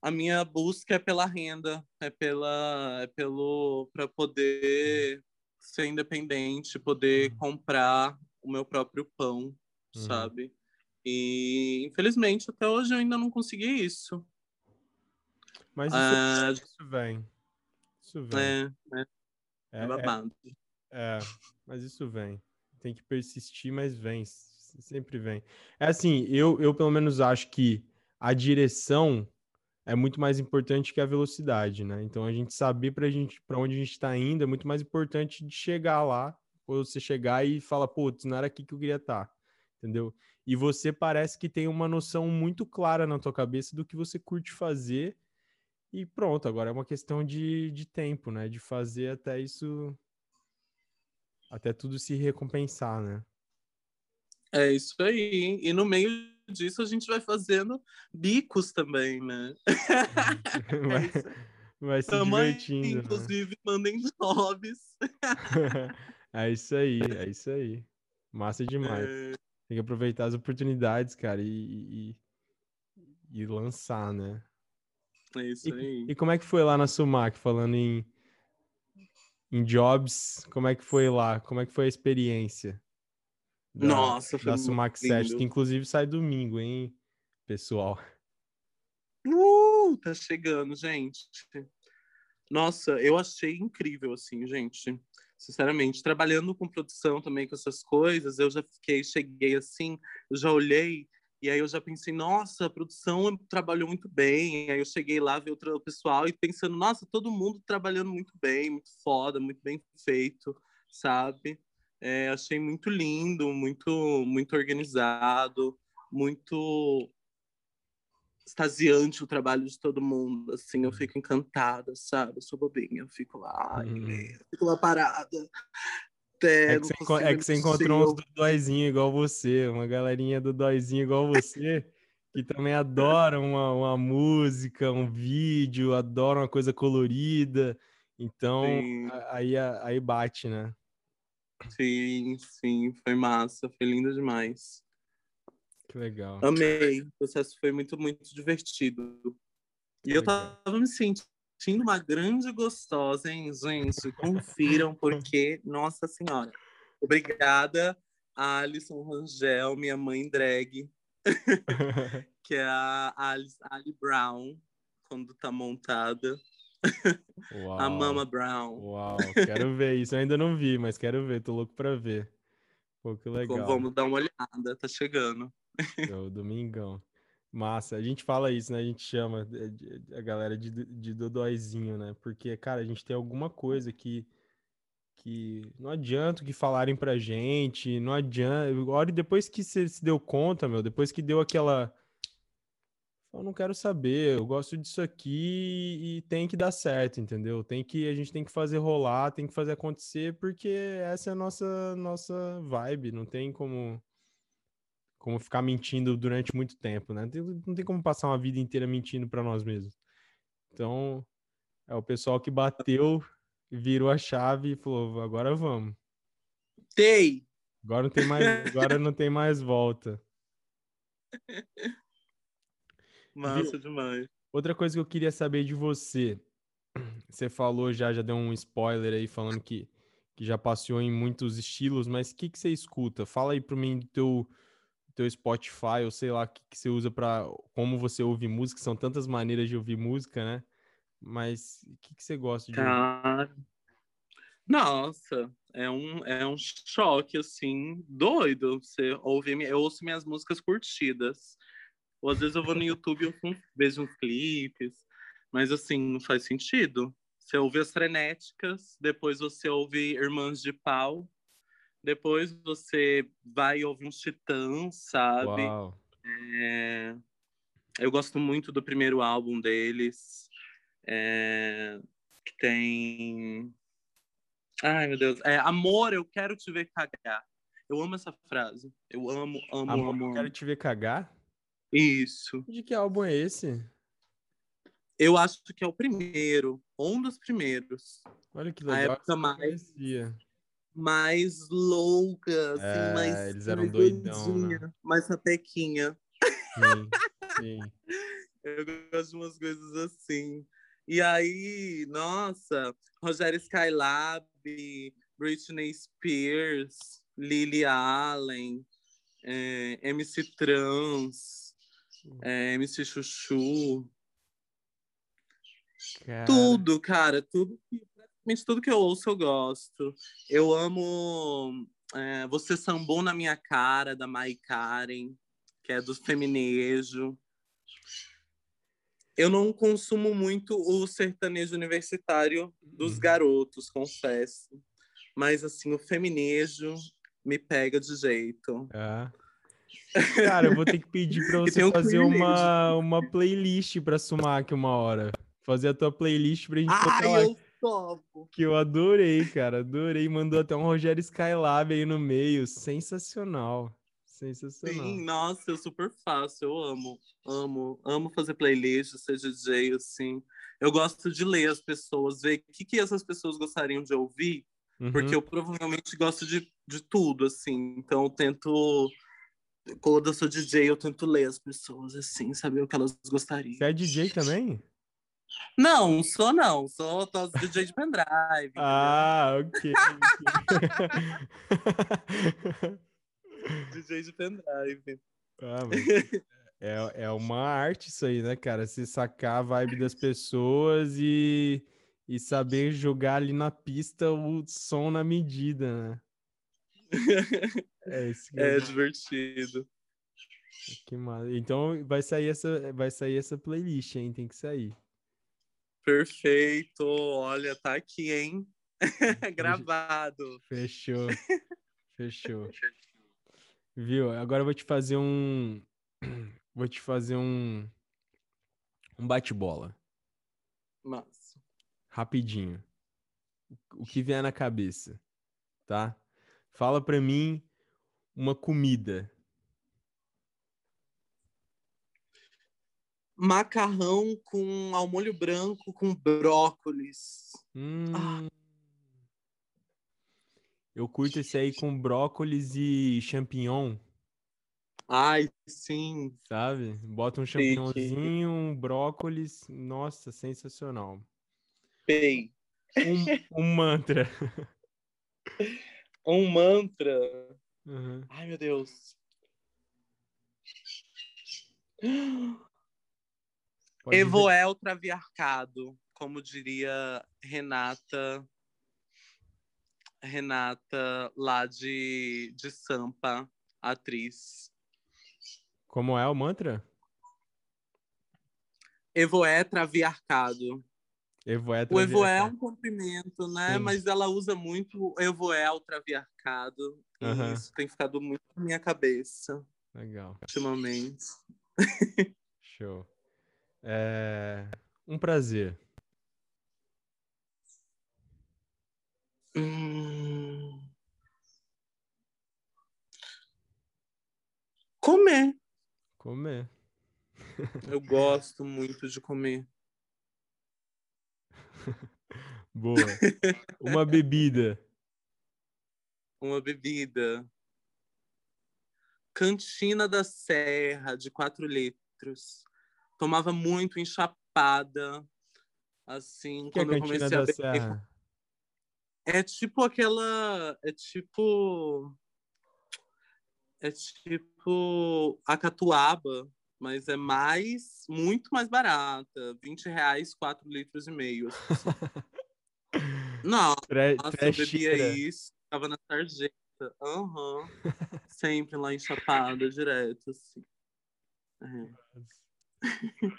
A minha busca é pela renda, é pela, é pelo para poder ser independente, poder Uhum. comprar o meu próprio pão, Uhum. sabe? E infelizmente até hoje eu ainda não consegui isso. Mas isso, Ah, isso vem. Isso vem. é, é, É, é é, babado. é, mas isso vem. Tem que persistir, mas vem. Sempre vem. É assim, eu, eu pelo menos acho que a direção é muito mais importante que a velocidade, né? Então a gente saber pra gente para onde a gente está indo é muito mais importante de chegar lá ou você chegar e falar, putz, não era aqui que eu queria estar, tá", entendeu? E você parece que tem uma noção muito clara na tua cabeça do que você curte fazer e pronto, agora é uma questão de, de tempo, né? De fazer até isso, até tudo se recompensar, né? É isso aí. E no meio disso a gente vai fazendo bicos também, né? *laughs* vai, vai se divertindo. Né? Inclusive, né? mandem jobs. *laughs* é isso aí, é isso aí. Massa demais. É... Tem que aproveitar as oportunidades, cara, e, e, e lançar, né? É isso aí. E, e, como é que foi lá na Sumac, falando em, em jobs, como é que foi lá? Como é que foi a experiência? Da, Nossa, foi da Sumac 7, que inclusive sai domingo, hein, pessoal? Uh, tá chegando, gente. Nossa, eu achei incrível, assim, gente. Sinceramente, trabalhando com produção também, com essas coisas, eu já fiquei, cheguei assim, eu já olhei e aí eu já pensei, nossa, a produção trabalhou muito bem. Aí eu cheguei lá, vi outro pessoal e pensando, nossa, todo mundo trabalhando muito bem, muito foda, muito bem feito, sabe? É, achei muito lindo, muito, muito organizado, muito extasiante o trabalho de todo mundo, assim, eu uhum. fico encantada, sabe? Eu sou bobinha, eu fico lá, ai, uhum. fico lá parada. É que, você, é que você encontrou uns dodóizinhos igual você, uma galerinha dodóizinho igual você, que também adora uma, uma música, um vídeo, adora uma coisa colorida. Então, aí, aí bate, né? Sim, sim, foi massa, foi lindo demais. Que legal. Amei, o processo foi muito, muito divertido. E eu tava me sentindo uma grande gostosa, hein, gente? Confiram, *laughs* porque, nossa senhora. Obrigada, Alison Rangel, minha mãe drag, *laughs* que é a Alice, Ali Brown, quando tá montada. Uau. A Mama Brown. Uau, quero ver isso. Eu ainda não vi, mas quero ver, tô louco pra ver. Pô, que legal. Vamos dar uma olhada, tá chegando. É o domingão. Massa, a gente fala isso, né? A gente chama a galera de, de dodóizinho, né? Porque, cara, a gente tem alguma coisa que, que não adianta que falarem pra gente, não adianta. Olha, depois que você se deu conta, meu, depois que deu aquela. Eu não quero saber, eu gosto disso aqui e tem que dar certo, entendeu? Tem que a gente tem que fazer rolar, tem que fazer acontecer, porque essa é a nossa nossa vibe, não tem como como ficar mentindo durante muito tempo, né? Não tem como passar uma vida inteira mentindo para nós mesmos. Então, é o pessoal que bateu, virou a chave e falou: agora vamos. Tem. Agora não tem mais, agora não tem mais volta. Massa Viu? demais. Outra coisa que eu queria saber de você. Você falou já, já deu um spoiler aí falando que, que já passeou em muitos estilos, mas o que, que você escuta? Fala aí para mim do teu teu Spotify, ou sei lá, que, que você usa para como você ouve música, são tantas maneiras de ouvir música, né? Mas o que, que você gosta de Cara... Nossa, é um, é um choque, assim, doido. Você ouve, eu ouço minhas músicas curtidas. Ou às vezes eu vou no YouTube e vejo uns clipes. Mas, assim, não faz sentido. Você ouve as frenéticas, depois você ouve Irmãs de Pau, depois você vai ouvir uns titãs, sabe? É... Eu gosto muito do primeiro álbum deles, é... que tem. Ai, meu Deus. É, Amor, eu quero te ver cagar. Eu amo essa frase. Eu amo, amo, Amor, amo. Eu quero te ver cagar? Isso. De que álbum é esse? Eu acho que é o primeiro, um dos primeiros. Olha que legal. A época mais mais louca, assim, é, mais. Eles eram mais doidão, né? mais sapequinha. Sim, sim. *laughs* Eu gosto de umas coisas assim. E aí, nossa, Rogério Skylab, Britney Spears, Lily Allen, é, MC Trans, é, MC Chuchu. Cara. Tudo, cara, tudo que praticamente tudo que eu ouço eu gosto. Eu amo é, Você Sambou na Minha Cara, da Mai Karen, que é do Feminejo. Eu não consumo muito o sertanejo universitário dos uhum. garotos, confesso. Mas assim, o feminejo me pega de jeito. Ah. Cara, eu vou ter que pedir pra *laughs* você um fazer uma, uma playlist pra Sumac uma hora. Fazer a tua playlist pra gente botar lá. Topo. Que eu adorei, cara. Adorei. Mandou até um Rogério Skylab aí no meio. Sensacional. Sensacional. Sim, nossa, eu super faço, eu amo, amo, amo fazer playlist, ser DJ, assim. Eu gosto de ler as pessoas, ver o que, que essas pessoas gostariam de ouvir, porque Uhum. eu provavelmente gosto de, de tudo, assim. Então eu tento, quando eu sou DJ, eu tento ler as pessoas, assim, saber o que elas gostariam. Você é DJ também? Não, sou não, sou tô DJ de pendrive. entendeu? Ah, ok. DJ de pendrive. Ah, mas é, é uma arte isso aí, né, cara? Se sacar a vibe das pessoas e, e saber jogar ali na pista o som na medida, né? É isso É divertido. que massa. Então vai sair essa, vai sair essa playlist, hein? Tem que sair. Perfeito. Olha, tá aqui, hein? *laughs* Gravado. Fechou. *laughs* Fechou. Viu? Agora eu vou te fazer um. *clears throat* Vou te fazer um. Um bate-bola. Mas, Rapidinho. O que vier na cabeça, tá? Fala pra mim uma comida. Macarrão com ao molho branco com brócolis. Hum. Ah. Eu curto esse aí com brócolis e champignon, Ai, sim. sabe? Bota um champignonzinho, um brócolis. Nossa, sensacional. Pei. Um, um mantra. *laughs* Um mantra. Uhum. Ai, meu Deus. Pode Evoel Traviarcado, como diria Renata. Renata, lá de, de Sampa, atriz. Como é o mantra? Evoé Traviarcado. Evoé O Evoé é Traviarcado. um comprimento, né? Sim. Mas ela usa muito o Evoé Traviarcado. E Aham. isso tem ficado muito na minha cabeça Legal. ultimamente. Show. É... Um prazer. Hum. Comer. Comer. Eu gosto muito de comer. *laughs* Boa. Uma bebida. Uma bebida. Cantina da Serra, de 4 litros. Tomava muito enchapada. Assim, que quando eu comecei a beber. Serra? É tipo aquela. É tipo. É tipo a catuaba, mas é mais, muito mais barata. 20 reais, 4 litros e meio. assim. *laughs* Nossa, Tre eu bebia isso, tava na sarjeta. Aham. Sempre lá em Chapada, direto, assim. É.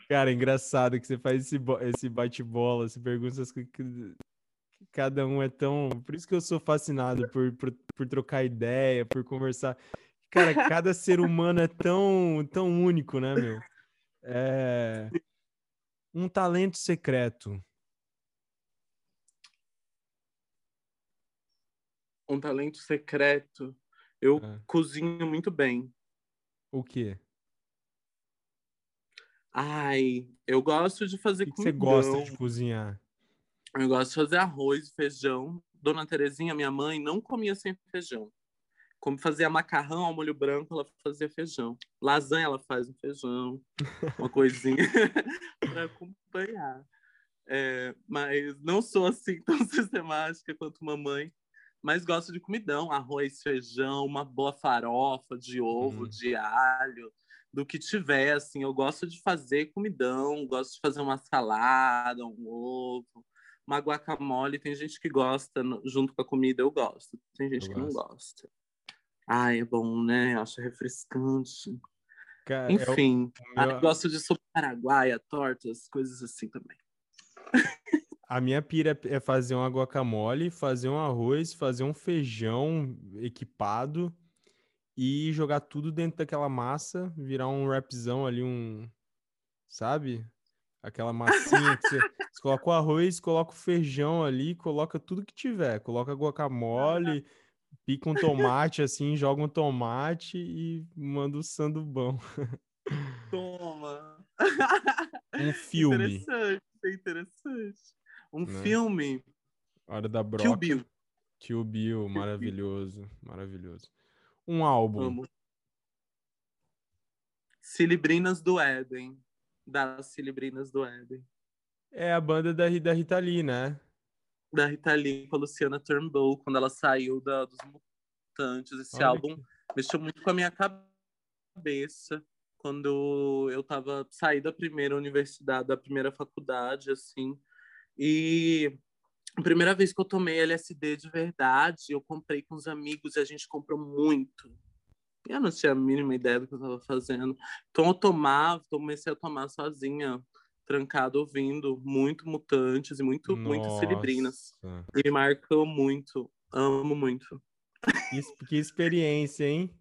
Cara, é engraçado que você faz esse, esse bate-bola, você pergunta as coisas que, que cada um é tão. Por isso que eu sou fascinado por, por, por trocar ideia, por conversar. Cara, cada ser humano é tão, tão único, né, meu? É... Um talento secreto. Um talento secreto. Eu É. cozinho muito bem. O quê? Ai, eu gosto de fazer que você gosta de cozinhar? Eu gosto de fazer arroz e feijão. Dona Terezinha, minha mãe, não comia sem feijão. Como fazia macarrão ao molho branco, ela fazia feijão. Lasanha, ela faz um feijão, uma coisinha *laughs* para acompanhar. É, mas não sou assim *laughs* tão sistemática quanto mamãe. Mas gosto de comidão, arroz, feijão, uma boa farofa de ovo, Uhum. de alho, do que tiver, assim. Eu gosto de fazer comidão, gosto de fazer uma salada, um ovo, uma guacamole. Tem gente que gosta junto com a comida, eu gosto. Tem gente Eu que não gosto. gosta. Ai, é bom, né? Acho refrescante. Cara, é Enfim, o meu- ai, gosto de sopa paraguaia, tortas, coisas assim também. A minha pira é fazer uma guacamole, fazer um arroz, fazer um feijão equipado e jogar tudo dentro daquela massa, virar um wrapzão ali, um. Sabe? Aquela massinha que você, *laughs* você coloca o arroz, coloca o feijão ali, coloca tudo que tiver. Coloca guacamole, pica um tomate assim, joga um tomate e manda o sandubão. Toma! Um *laughs* filme. Interessante, interessante. Um Né? filme. Hora da broca. Kill Bill. Kill Bill, maravilhoso, maravilhoso. Um álbum. Amo. Cilibrinas do Éden. Das Cilibrinas do Éden. É a banda da, da Rita Lee, né? Da Rita Lee com a Luciana Turnbull, quando ela saiu da, dos Mutantes. Esse Olha álbum que- mexeu muito com a minha cabeça quando eu tava saí da primeira universidade, da primeira faculdade, assim. E a primeira vez que eu tomei LSD de verdade, eu comprei com os amigos e a gente comprou muito. Eu não tinha a mínima ideia do que eu estava fazendo. Então eu tomava, comecei a tomar sozinha, trancado, ouvindo muito mutantes e muito, muito celebrinas. Nossa, E me marcou muito. Amo muito. Que experiência, hein?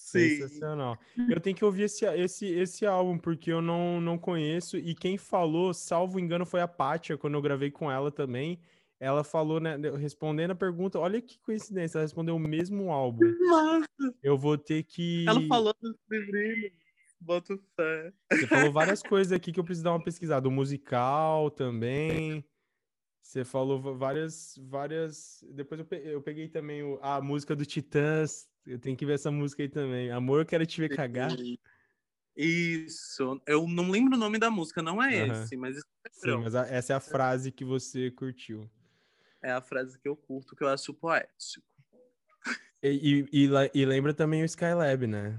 Sensacional. Eu tenho que ouvir esse, esse, esse álbum, porque eu não, não conheço. E quem falou, salvo engano, foi a Pátia, quando eu gravei com ela também. Ela falou, né, respondendo a pergunta, olha que coincidência, ela respondeu o mesmo álbum. Nossa, Eu vou ter que. ela falou dos celebrinas. Boto fé. Você falou várias coisas aqui que eu preciso dar uma pesquisada. O musical também. Você falou várias, várias. Depois eu peguei também o- a música do Titãs. Eu tenho que ver essa música aí também. Amor, eu quero te ver cagar. Isso. Eu não lembro o nome da música, não é esse, mas é Sim, mas a- essa é a frase que você curtiu. é a frase que eu curto, que eu acho poético. E, e, e e lembra também o Skylab, né?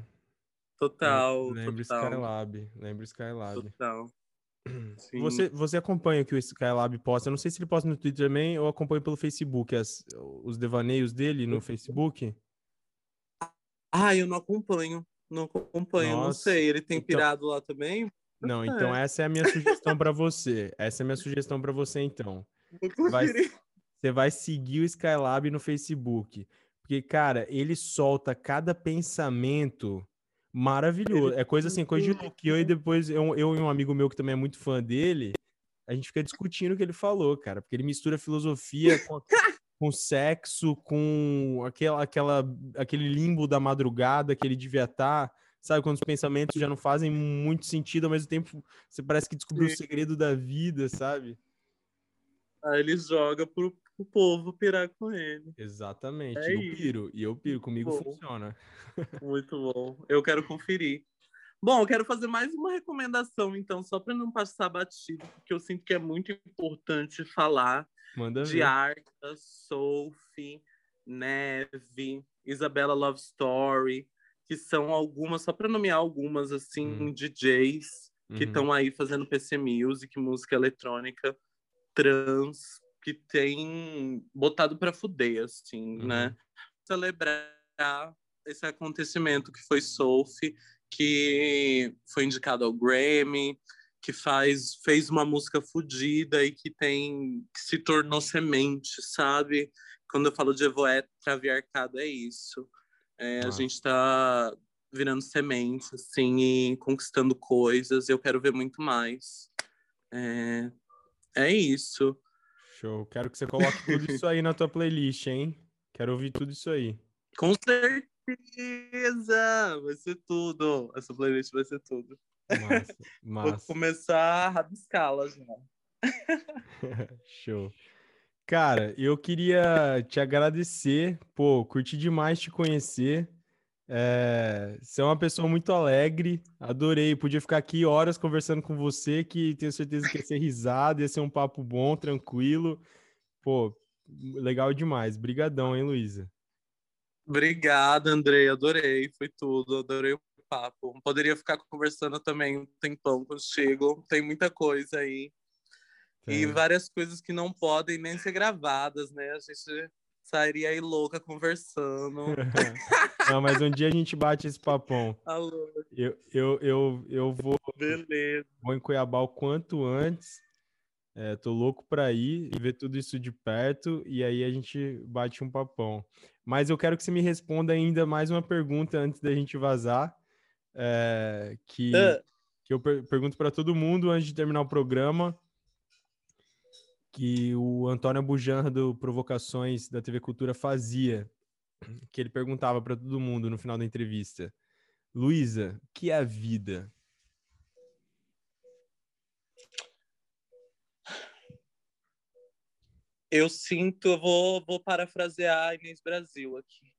Total, Lembra o total, Skylab. Lembra o Skylab. total. *clears throat* Sim. Você, você acompanha o que o Skylab posta? Eu não sei se ele posta no Twitter também ou acompanha pelo Facebook, as- os devaneios dele no Facebook. Ah, eu não acompanho. Não acompanho, não Nossa, sei. Ele tem então- pirado lá também? Não, então essa é a minha sugestão pra você. Essa é a minha sugestão pra você, então. Vai-. Você vai seguir o Skylab no Facebook. Porque, cara, ele solta cada pensamento maravilhoso. É coisa assim, coisa de louco. E eu e depois, eu, eu e um amigo meu que também é muito fã dele, a gente fica discutindo o que ele falou, cara. Porque ele mistura filosofia com, com sexo, com aquela, aquela, aquele limbo da madrugada que ele devia estar. Sabe, quando os pensamentos já não fazem muito sentido, ao mesmo tempo você parece que descobriu o Sim. segredo da vida, sabe? Aí ele joga pro, pro povo pirar com ele. Exatamente. É eu isso. piro. E eu piro. Comigo Bom. funciona. Muito bom. Eu quero conferir. Bom, eu quero fazer mais uma recomendação, então, só para não passar batido, porque eu sinto que é muito importante falar Manda de ver. Arca, Sophie, Neve, Isabella Love Story, que são algumas, só para nomear algumas, assim, Hum. DJs que Uhum. estão aí fazendo PC Music, música eletrônica, trans, que tem botado para fuder, assim, Uhum. né? Celebrar esse acontecimento que foi Sophie, que foi indicado ao Grammy, que faz fez uma música fodida e que tem que se tornou semente, sabe? Quando eu falo de evoé traviarcado é isso. É, a Nossa. gente está virando semente, assim, e conquistando coisas. Eu quero ver muito mais. É, é isso. Show. Quero que você coloque tudo isso aí na tua playlist, hein? Quero ouvir tudo isso aí. Com certeza! Vai ser tudo. Essa playlist vai ser tudo. Massa. Vou Massa. começar a rabiscá-la já. *laughs* Show. Cara, eu queria te agradecer. Pô, curti demais te conhecer. É, você é uma pessoa muito alegre. Adorei. Podia ficar aqui horas conversando com você, que tenho certeza que ia ser risada, ia ser um papo bom, tranquilo. Pô, legal demais. Brigadão, hein, Luísa? Obrigada, Andrei. Adorei. Foi tudo. Adorei o papo. Poderia ficar conversando também um tempão contigo. Tem muita coisa aí. E Tem. várias coisas que não podem nem ser gravadas, né? A gente sairia aí louca conversando. *laughs* Não, mas um dia a gente bate esse papão. Alô, Eu, eu, eu, eu vou, beleza. vou em Cuiabá o quanto antes. É, tô louco para ir e ver tudo isso de perto e aí a gente bate um papão. Mas eu quero que você me responda ainda mais uma pergunta antes da gente vazar, é, que, uh. que eu per pergunto para todo mundo antes de terminar o programa, que o Antônio Bujanra do Provocações da TV Cultura fazia, que ele perguntava para todo mundo no final da entrevista: Luísa, o que é a vida? Eu sinto, eu vou, vou parafrasear a Inês Brasil aqui.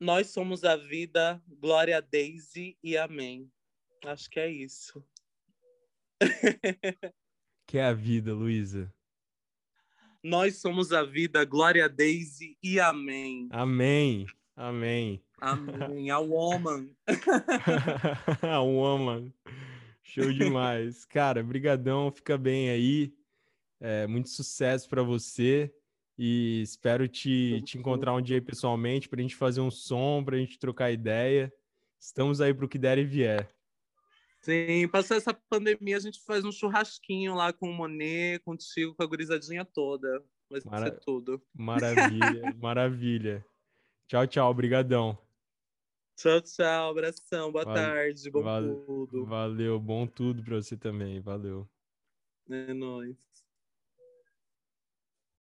Nós somos a vida, glória a Daisy e amém. Acho que é isso. *laughs* que é a vida, Luísa? Nós somos a vida, glória a Daisy e amém. Amém. Amém. Amém. A woman. *laughs* a woman. Show demais. Cara, brigadão, fica bem aí. É, muito sucesso para você e espero te, te encontrar um dia aí pessoalmente para a gente fazer um som, para a gente trocar ideia. Estamos aí para o que der e vier. Sim, passou essa pandemia, a gente faz um churrasquinho lá com o Monet, contigo, com a gurizadinha toda. Vai Mara... ser tudo. Maravilha, *laughs* maravilha. Tchau, tchau, brigadão. Tchau, tchau, abração, boa tarde, bom tudo. Valeu, bom tudo para você também, valeu. É nóis.